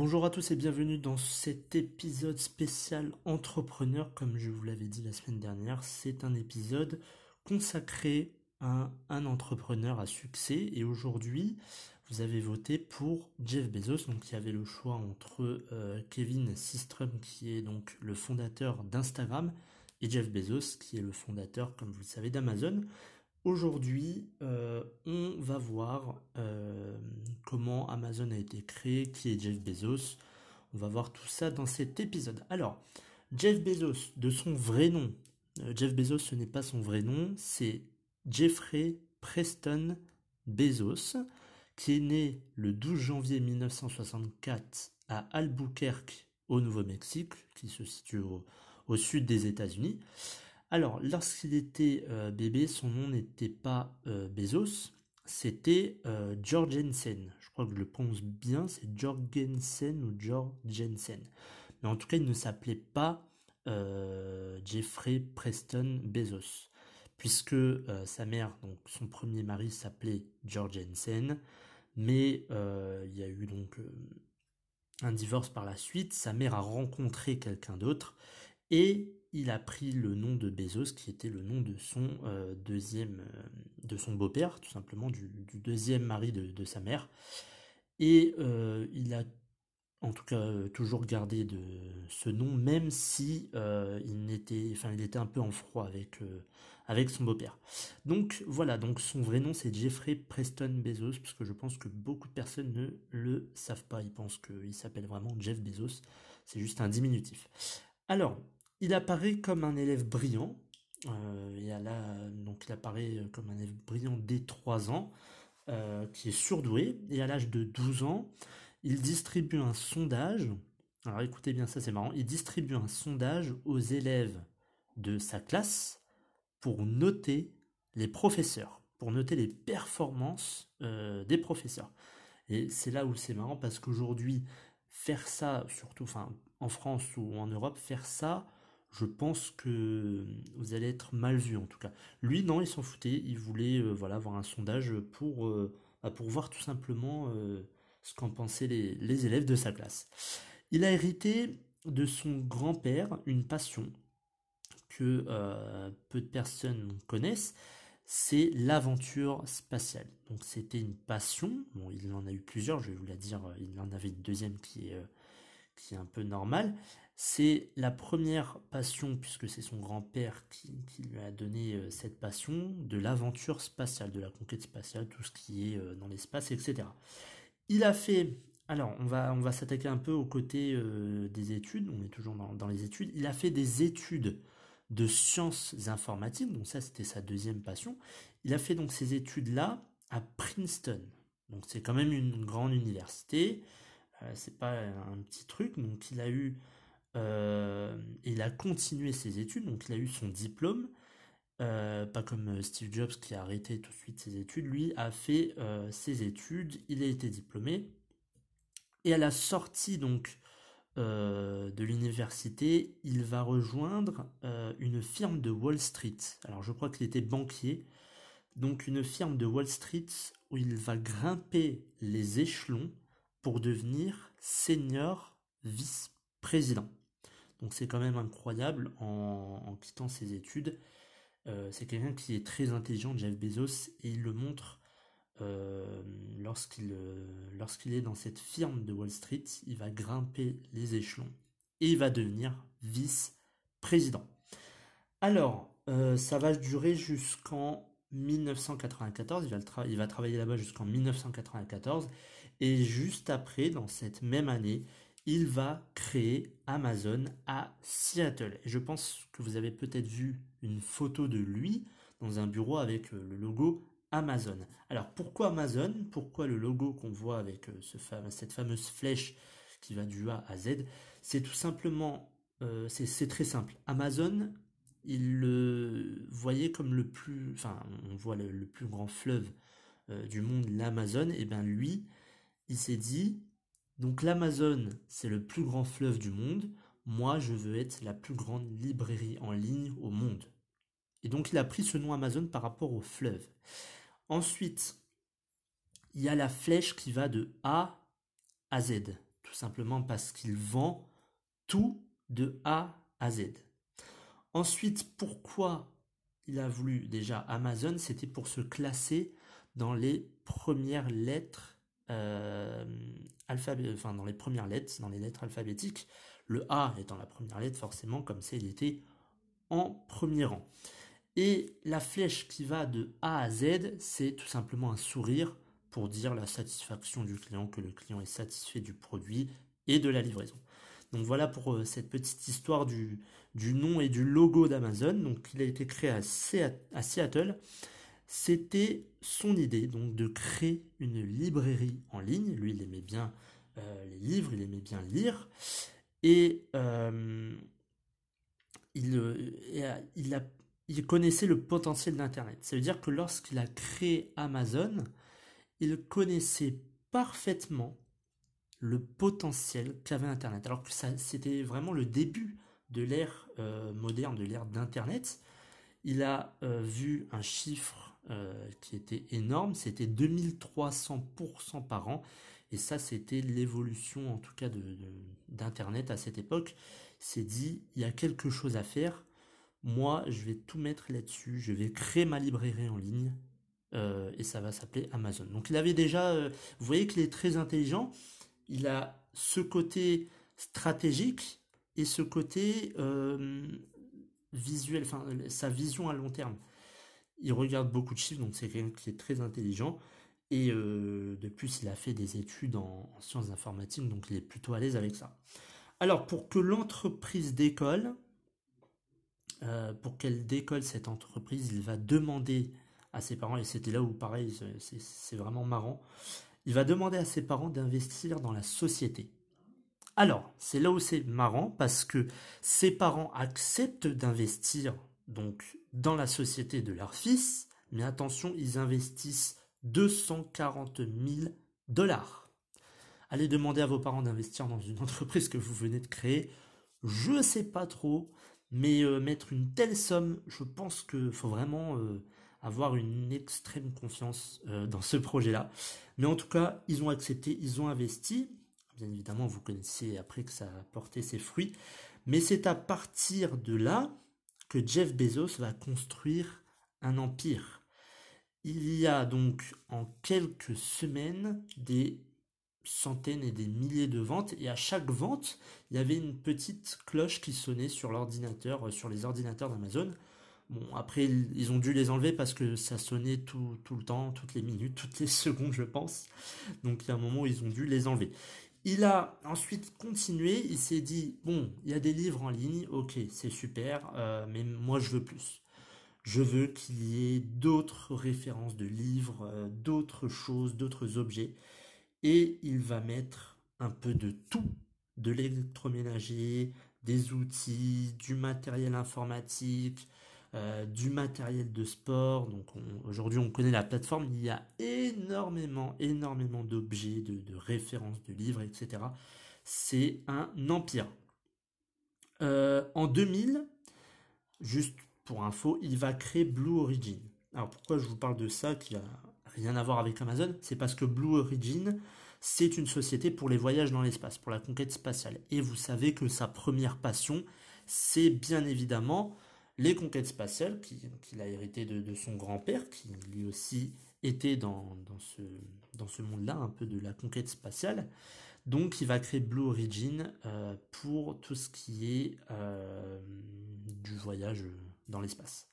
Bonjour à tous et bienvenue dans cet épisode spécial entrepreneur. Comme je vous l'avais dit la semaine dernière, c'est un épisode consacré à un entrepreneur à succès. Et aujourd'hui, vous avez voté pour Jeff Bezos. Donc il y avait le choix entre euh, Kevin Systrom, qui est donc le fondateur d'Instagram, et Jeff Bezos, qui est le fondateur, comme vous le savez, d'Amazon. Aujourd'hui, euh, on va voir euh, comment Amazon a été créé, qui est Jeff Bezos. On va voir tout ça dans cet épisode. Alors, Jeff Bezos, de son vrai nom, euh, Jeff Bezos, ce n'est pas son vrai nom, c'est Jeffrey Preston Bezos, qui est né le 12 janvier 1964 à Albuquerque, au Nouveau-Mexique, qui se situe au sud des États-Unis. Alors, lorsqu'il était euh, bébé, son nom n'était pas euh, Bezos, c'était euh, Jorgensen. Je crois que je le prononce bien, c'est Jorgensen ou Jorgensen. Mais en tout cas, il ne s'appelait pas Jeffrey Preston Bezos, puisque sa mère, donc son premier mari, s'appelait Jorgensen, mais il y a eu donc un divorce par la suite. Sa mère a rencontré quelqu'un d'autre et il a pris le nom de Bezos, qui était le nom de son euh, deuxième, euh, de son beau-père, tout simplement du, deuxième mari de, sa mère. Et euh, il a en tout cas toujours gardé ce nom, même si il, était, un peu en froid avec, avec son beau-père. Donc voilà, donc son vrai nom c'est Jeffrey Preston Bezos, parce que je pense que beaucoup de personnes ne le savent pas. Ils pensent qu'il s'appelle vraiment Jeff Bezos. C'est juste un diminutif. Alors, il apparaît comme un élève brillant. Euh, donc il apparaît comme un élève brillant dès 3 ans, euh, qui est surdoué. Et à l'âge de 12 ans, il distribue un sondage. Alors écoutez bien ça, c'est marrant. Il distribue un sondage aux élèves de sa classe pour noter les professeurs, pour noter les performances euh, des professeurs. Et c'est là où c'est marrant parce qu'aujourd'hui, faire ça, surtout enfin, en France ou en Europe, faire ça, je pense que vous allez être mal vu en tout cas. Lui, non, il s'en foutait. Il voulait euh, voilà, avoir un sondage pour, euh, bah, pour voir tout simplement euh, ce qu'en pensaient les, élèves de sa classe. Il a hérité de son grand-père une passion que peu de personnes connaissent, c'est l'aventure spatiale. Donc c'était une passion, bon il en a eu plusieurs, je vais vous la dire, il en avait une deuxième qui est, qui est un peu normale, c'est la première passion, puisque c'est son grand-père qui, lui a donné euh, cette passion, de l'aventure spatiale, de la conquête spatiale, tout ce qui est euh, dans l'espace, etc. Il a fait, alors on va, on va s'attaquer un peu aux côtés euh, des études, on est toujours dans, les études, il a fait des études de sciences informatiques, donc ça c'était sa deuxième passion. Il a fait donc ces études-là à Princeton, donc c'est quand même une grande université, c'est pas un petit truc, donc il a eu euh, il a continué ses études, donc il a eu son diplôme. Euh, pas comme euh, Steve Jobs qui a arrêté tout de suite ses études, lui a fait ses études, il a été diplômé, et à la sortie donc de l'université, il va rejoindre une firme de Wall Street. Alors je crois qu'il était banquier, donc une firme de Wall Street où il va grimper les échelons pour devenir senior vice-président. Donc c'est quand même incroyable en, quittant ses études. Euh, c'est quelqu'un qui est très intelligent, Jeff Bezos, et il le montre euh, lorsqu'il euh, lorsqu'il est dans cette firme de Wall Street. Il va grimper les échelons et il va devenir vice-président. Alors, ça va durer jusqu'en 1994. Il va, il va travailler là-bas jusqu'en 1994. Et juste après, dans cette même année, il va créer Amazon à Seattle. Et je pense que vous avez peut-être vu une photo de lui dans un bureau avec le logo Amazon. Alors pourquoi Amazon? Pourquoi le logo qu'on voit avec ce cette fameuse flèche qui va du A à Z? C'est tout simplement, c'est très simple. Amazon, il le voyait comme le plus, enfin on voit le, plus grand fleuve du monde, l'Amazon, et bien lui, il s'est dit, donc l'Amazon, c'est le plus grand fleuve du monde. Moi, je veux être la plus grande librairie en ligne au monde. Et donc, il a pris ce nom Amazon par rapport au fleuve. Ensuite, il y a la flèche qui va de A à Z. Tout simplement parce qu'il vend tout de A à Z. Ensuite, pourquoi il a voulu déjà Amazon? C'était pour se classer dans les premières lettres euh, enfin, dans les premières lettres, dans les lettres alphabétiques, le A étant la première lettre, forcément, comme ça, il était en premier rang. Et la flèche qui va de A à Z, c'est tout simplement un sourire pour dire la satisfaction du client, que le client est satisfait du produit et de la livraison. Donc voilà pour euh, cette petite histoire du, du nom et du logo d'Amazon. Donc il a été créé à, Seattle. C'était son idée, donc de créer une librairie en ligne. Lui, il aimait bien euh, les livres, il aimait bien lire. Et euh, il, il, connaissait le potentiel d'Internet. Ça veut dire que lorsqu'il a créé Amazon, il connaissait parfaitement le potentiel qu'avait Internet. Alors que c'était vraiment le début de l'ère euh, moderne, de l'ère d'Internet. Il a vu un chiffre euh, qui était énorme, c'était 2300% par an. Et ça, c'était l'évolution, en tout cas, d'Internet à cette époque. C'est dit, il y a quelque chose à faire. Moi, je vais tout mettre là-dessus. Je vais créer ma librairie en ligne. Euh, et ça va s'appeler Amazon. Donc il avait déjà, euh, vous voyez qu'il est très intelligent. Il a ce côté stratégique et ce côté visuel, enfin sa vision à long terme. Il regarde beaucoup de chiffres, donc c'est quelqu'un qui est très intelligent. Et euh, de plus, il a fait des études en, sciences informatiques, donc il est plutôt à l'aise avec ça. Alors, pour que l'entreprise décolle, euh, pour qu'elle décolle cette entreprise, il va demander à ses parents, et c'était là où pareil, c'est vraiment marrant, il va demander à ses parents d'investir dans la société. Alors, c'est là où c'est marrant parce que ses parents acceptent d'investir donc dans la société de leur fils, mais attention, ils investissent 240 000 dollars. Allez demander à vos parents d'investir dans une entreprise que vous venez de créer. Je ne sais pas trop, mais euh, mettre une telle somme, je pense qu'il faut vraiment euh, avoir une extrême confiance euh, dans ce projet-là. Mais en tout cas, ils ont accepté, ils ont investi. Bien évidemment, vous connaissez après que ça a porté ses fruits. Mais c'est à partir de là Jeff Bezos va construire un empire. Il y a donc en quelques semaines des centaines et des milliers de ventes et à chaque vente, il y avait une petite cloche qui sonnait sur l'ordinateur, euh, sur les ordinateurs d'Amazon. Bon, après, ils ont dû les enlever parce que ça sonnait tout, tout, le temps, toutes les minutes, toutes les secondes, je pense. Donc, il y a un moment où ils ont dû les enlever. Il a ensuite continué, il s'est dit, bon, il y a des livres en ligne, ok, c'est super, euh, mais moi je veux plus. Je veux qu'il y ait d'autres références de livres, euh, d'autres choses, d'autres objets. Et il va mettre un peu de tout, de l'électroménager, des outils, du matériel informatique, euh, du matériel de sport. Donc aujourd'hui on connaît la plateforme, il y a énormément, énormément d'objets, de, références, de livres, etc. C'est un empire. Euh, en 2000, juste pour info, il va créer Blue Origin. Alors pourquoi je vous parle de ça qui a rien à voir avec Amazon? C'est parce que Blue Origin, c'est une société pour les voyages dans l'espace, pour la conquête spatiale. Et vous savez que sa première passion, c'est bien évidemment les conquêtes spatiales qu'il a hérité de, son grand-père, qui lui aussi était dans, ce, monde-là, un peu de la conquête spatiale. Donc il va créer Blue Origin euh, pour tout ce qui est euh, du voyage dans l'espace.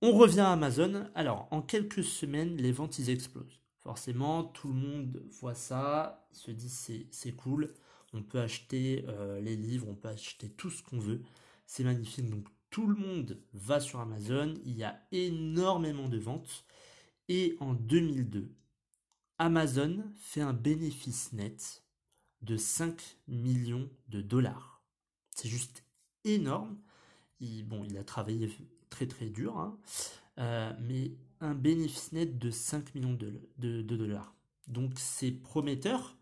On revient à Amazon. Alors en quelques semaines, les ventes ils explosent. Forcément, tout le monde voit ça, se dit c'est cool, on peut acheter euh, les livres, on peut acheter tout ce qu'on veut, c'est magnifique. Tout le monde va sur Amazon, il y a énormément de ventes. Et en 2002, Amazon fait un bénéfice net de 5 millions de dollars. C'est juste énorme. Il, bon, il a travaillé très très dur, hein. euh, mais un bénéfice net de 5 millions de, dollars. Donc c'est prometteur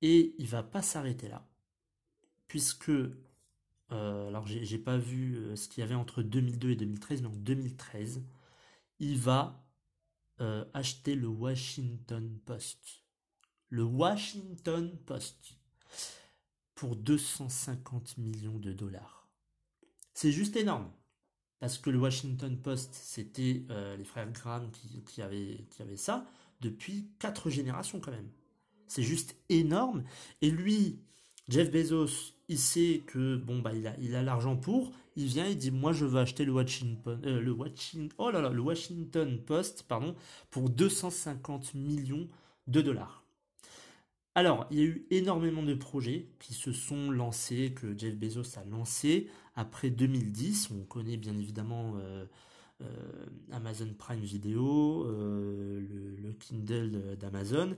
et il va pas s'arrêter là. Puisque, euh, alors j'ai pas vu euh, ce qu'il y avait entre 2002 et 2013, mais en 2013, il va euh, acheter le Washington Post. Le Washington Post pour 250 millions de dollars. C'est juste énorme. Parce que le Washington Post, c'était les frères Graham qui, qui, avaient, qui avaient ça depuis quatre générations quand même. C'est juste énorme. Et lui, Jeff Bezos, il sait que bon bah il a il l'argent pour, il vient et dit moi je veux acheter le Washington euh, oh Post pardon pour 250 millions de dollars. Alors, il y a eu énormément de projets qui se sont lancés, que Jeff Bezos a lancé après 2010. On connaît bien évidemment euh, euh, Amazon Prime Video, le, Kindle d'Amazon.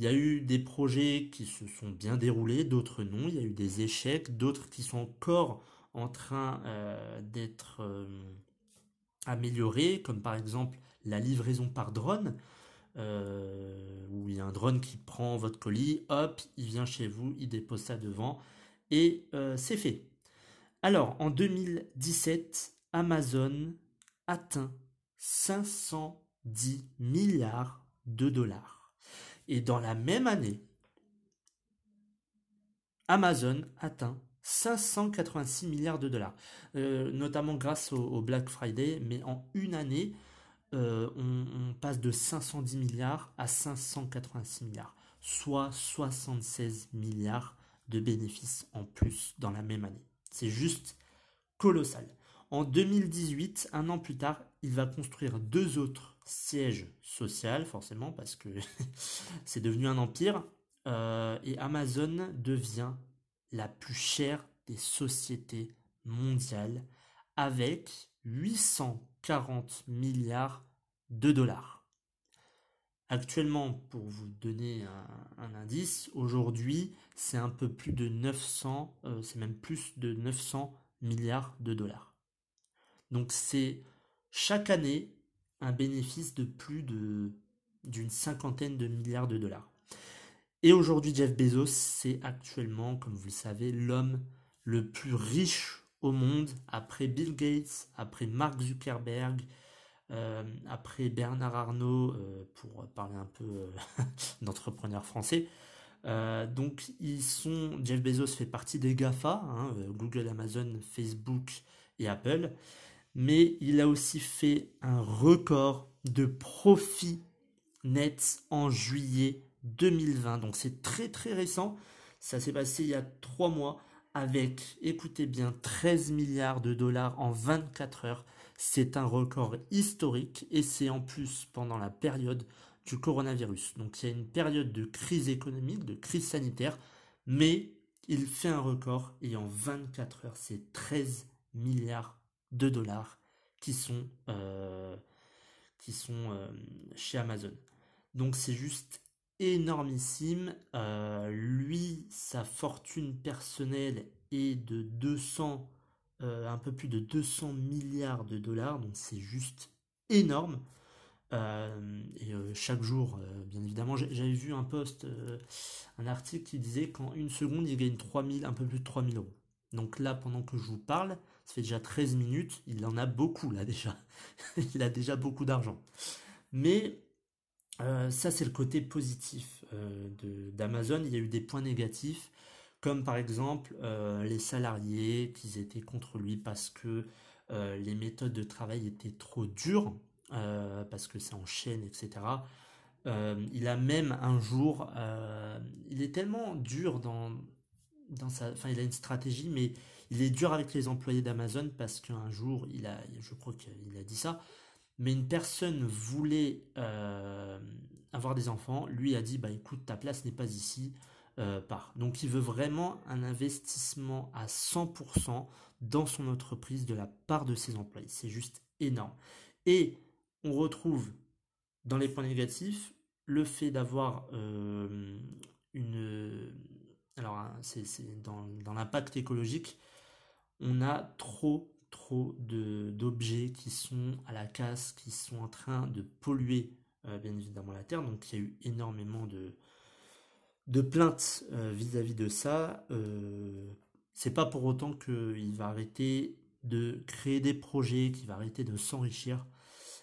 Il y a eu des projets qui se sont bien déroulés, d'autres non. Il y a eu des échecs, d'autres qui sont encore en train euh, d'être euh, améliorés, comme par exemple la livraison par drone, euh, où il y a un drone qui prend votre colis, hop, il vient chez vous, il dépose ça devant, et c'est fait. Alors, en 2017, Amazon atteint 510 milliards de dollars. Et dans la même année, Amazon atteint 586 milliards de dollars, euh, notamment grâce au, Black Friday, mais en une année, euh, on, passe de 510 milliards à 586 milliards, soit 76 milliards de bénéfices en plus dans la même année. C'est juste colossal. En 2018, un an plus tard, il va construire deux autres siège social, forcément, parce que c'est devenu un empire. Euh, et Amazon devient la plus chère des sociétés mondiales avec 840 milliards de dollars. Actuellement, pour vous donner un, indice, aujourd'hui, c'est un peu plus de 900, euh, c'est même plus de 900 milliards de dollars. Donc c'est chaque année, un bénéfice de plus de d'une cinquantaine de milliards de dollars. Et aujourd'hui, Jeff Bezos, c'est actuellement, comme vous le savez, l'homme le plus riche au monde, après Bill Gates, après Mark Zuckerberg, euh, après Bernard Arnault, euh, pour parler un peu euh, d'entrepreneurs français. donc, ils sont. Jeff Bezos fait partie des GAFA, hein, Google, Amazon, Facebook et Apple mais il a aussi fait un record de profit net en juillet 2020. Donc c'est très très récent. Ça s'est passé il y a trois mois avec, écoutez bien, 13 milliards de dollars en 24 heures. C'est un record historique et c'est en plus pendant la période du coronavirus. Donc il y a une période de crise économique, de crise sanitaire, mais il fait un record et en 24 heures, c'est 13 milliards de dollars qui sont, euh, qui sont euh, chez Amazon. Donc c'est juste énormissime. Euh, lui, sa fortune personnelle est de 200, un peu plus de 200 milliards de dollars. Donc c'est juste énorme. chaque jour, bien évidemment, j'avais vu un post, un article qui disait qu'en une seconde, il gagne 3000, un peu plus de 3000 euros. Donc là, pendant que je vous parle, ça fait déjà 13 minutes, il en a beaucoup là déjà. il a déjà beaucoup d'argent. Mais euh, ça, c'est le côté positif euh, d'Amazon. Il y a eu des points négatifs, comme par exemple euh, les salariés qui étaient contre lui parce que les méthodes de travail étaient trop dures, parce que c'est en chaîne, etc. il a même un jour, il est tellement dur dans, dans sa, enfin, il a une stratégie, mais il est dur avec les employés d'Amazon parce qu'un jour, il a, je crois qu'il a dit ça, mais une personne voulait euh, avoir des enfants, lui a dit, bah écoute, ta place n'est pas ici, part. Donc il veut vraiment un investissement à 100% dans son entreprise de la part de ses employés. C'est juste énorme. Et on retrouve dans les points négatifs le fait d'avoir une... Alors c'est dans, dans l'impact écologique, on a trop trop d'objets qui sont à la casse, qui sont en train de polluer euh, bien évidemment la Terre. Donc il y a eu énormément de, de plaintes euh, vis-à-vis de ça. Euh, c'est pas pour autant qu'il va arrêter de créer des projets, qu'il va arrêter de s'enrichir.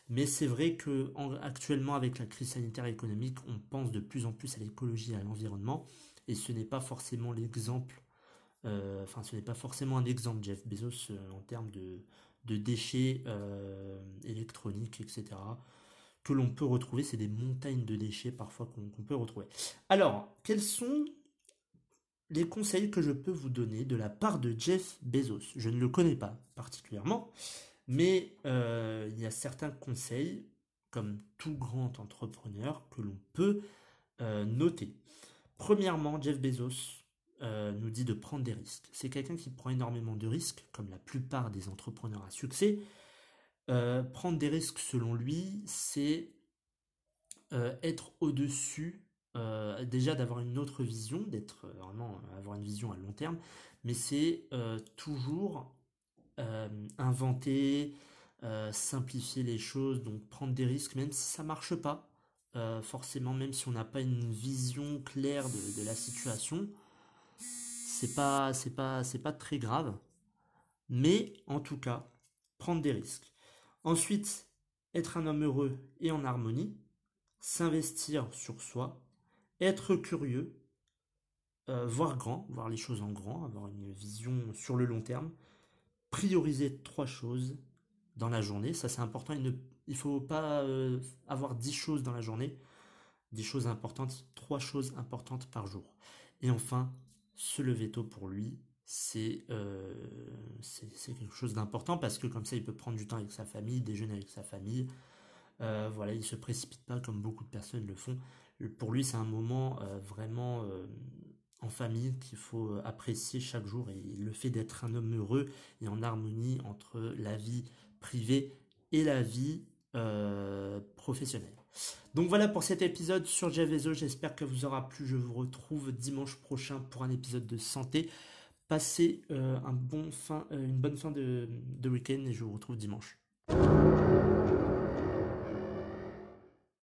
Mais c'est vrai que actuellement, avec la crise sanitaire et économique, on pense de plus en plus à l'écologie et à l'environnement. Et ce n'est pas forcément l'exemple euh, enfin, ce n'est pas forcément un exemple, Jeff Bezos, euh, en termes de, déchets euh, électroniques, etc. Que l'on peut retrouver, c'est des montagnes de déchets parfois qu'on peut retrouver. Alors, quels sont les conseils que je peux vous donner de la part de Jeff Bezos? Je ne le connais pas particulièrement, mais il y a certains conseils, comme tout grand entrepreneur, que l'on peut noter. Premièrement, Jeff Bezos euh, nous dit de prendre des risques. C'est quelqu'un qui prend énormément de risques, comme la plupart des entrepreneurs à succès. Euh, prendre des risques, selon lui, c'est euh, être au-dessus, déjà d'avoir une autre vision, d'être vraiment une vision à long terme, mais c'est toujours inventer, simplifier les choses, donc prendre des risques, même si ça marche pas. forcément, même si on n'a pas une vision claire de la situation, c'est pas, c'est pas, c'est pas très grave. Mais en tout cas, prendre des risques. Ensuite, être un homme heureux et en harmonie, s'investir sur soi, être curieux, euh, voir grand, voir les choses en grand, avoir une vision sur le long terme, prioriser trois choses dans la journée. Ça, c'est important. Il ne faut pas euh, avoir dix choses dans la journée. Dix choses importantes, trois choses importantes par jour. Et enfin, se lever tôt pour lui, euh, c'est quelque chose d'important parce que comme ça, il peut prendre du temps avec sa famille, déjeuner avec sa famille. Euh, voilà, il se précipite pas comme beaucoup de personnes le font. Pour lui, c'est un moment euh, vraiment en famille qu'il faut apprécier chaque jour et le fait d'être un homme heureux et en harmonie entre la vie privée et la vie professionnelle. Donc voilà pour cet épisode sur Jeff J'espère que vous aura plu. Je vous retrouve dimanche prochain pour un épisode de santé. Passez euh, un bon fin, euh, une bonne fin de, de week-end et je vous retrouve dimanche.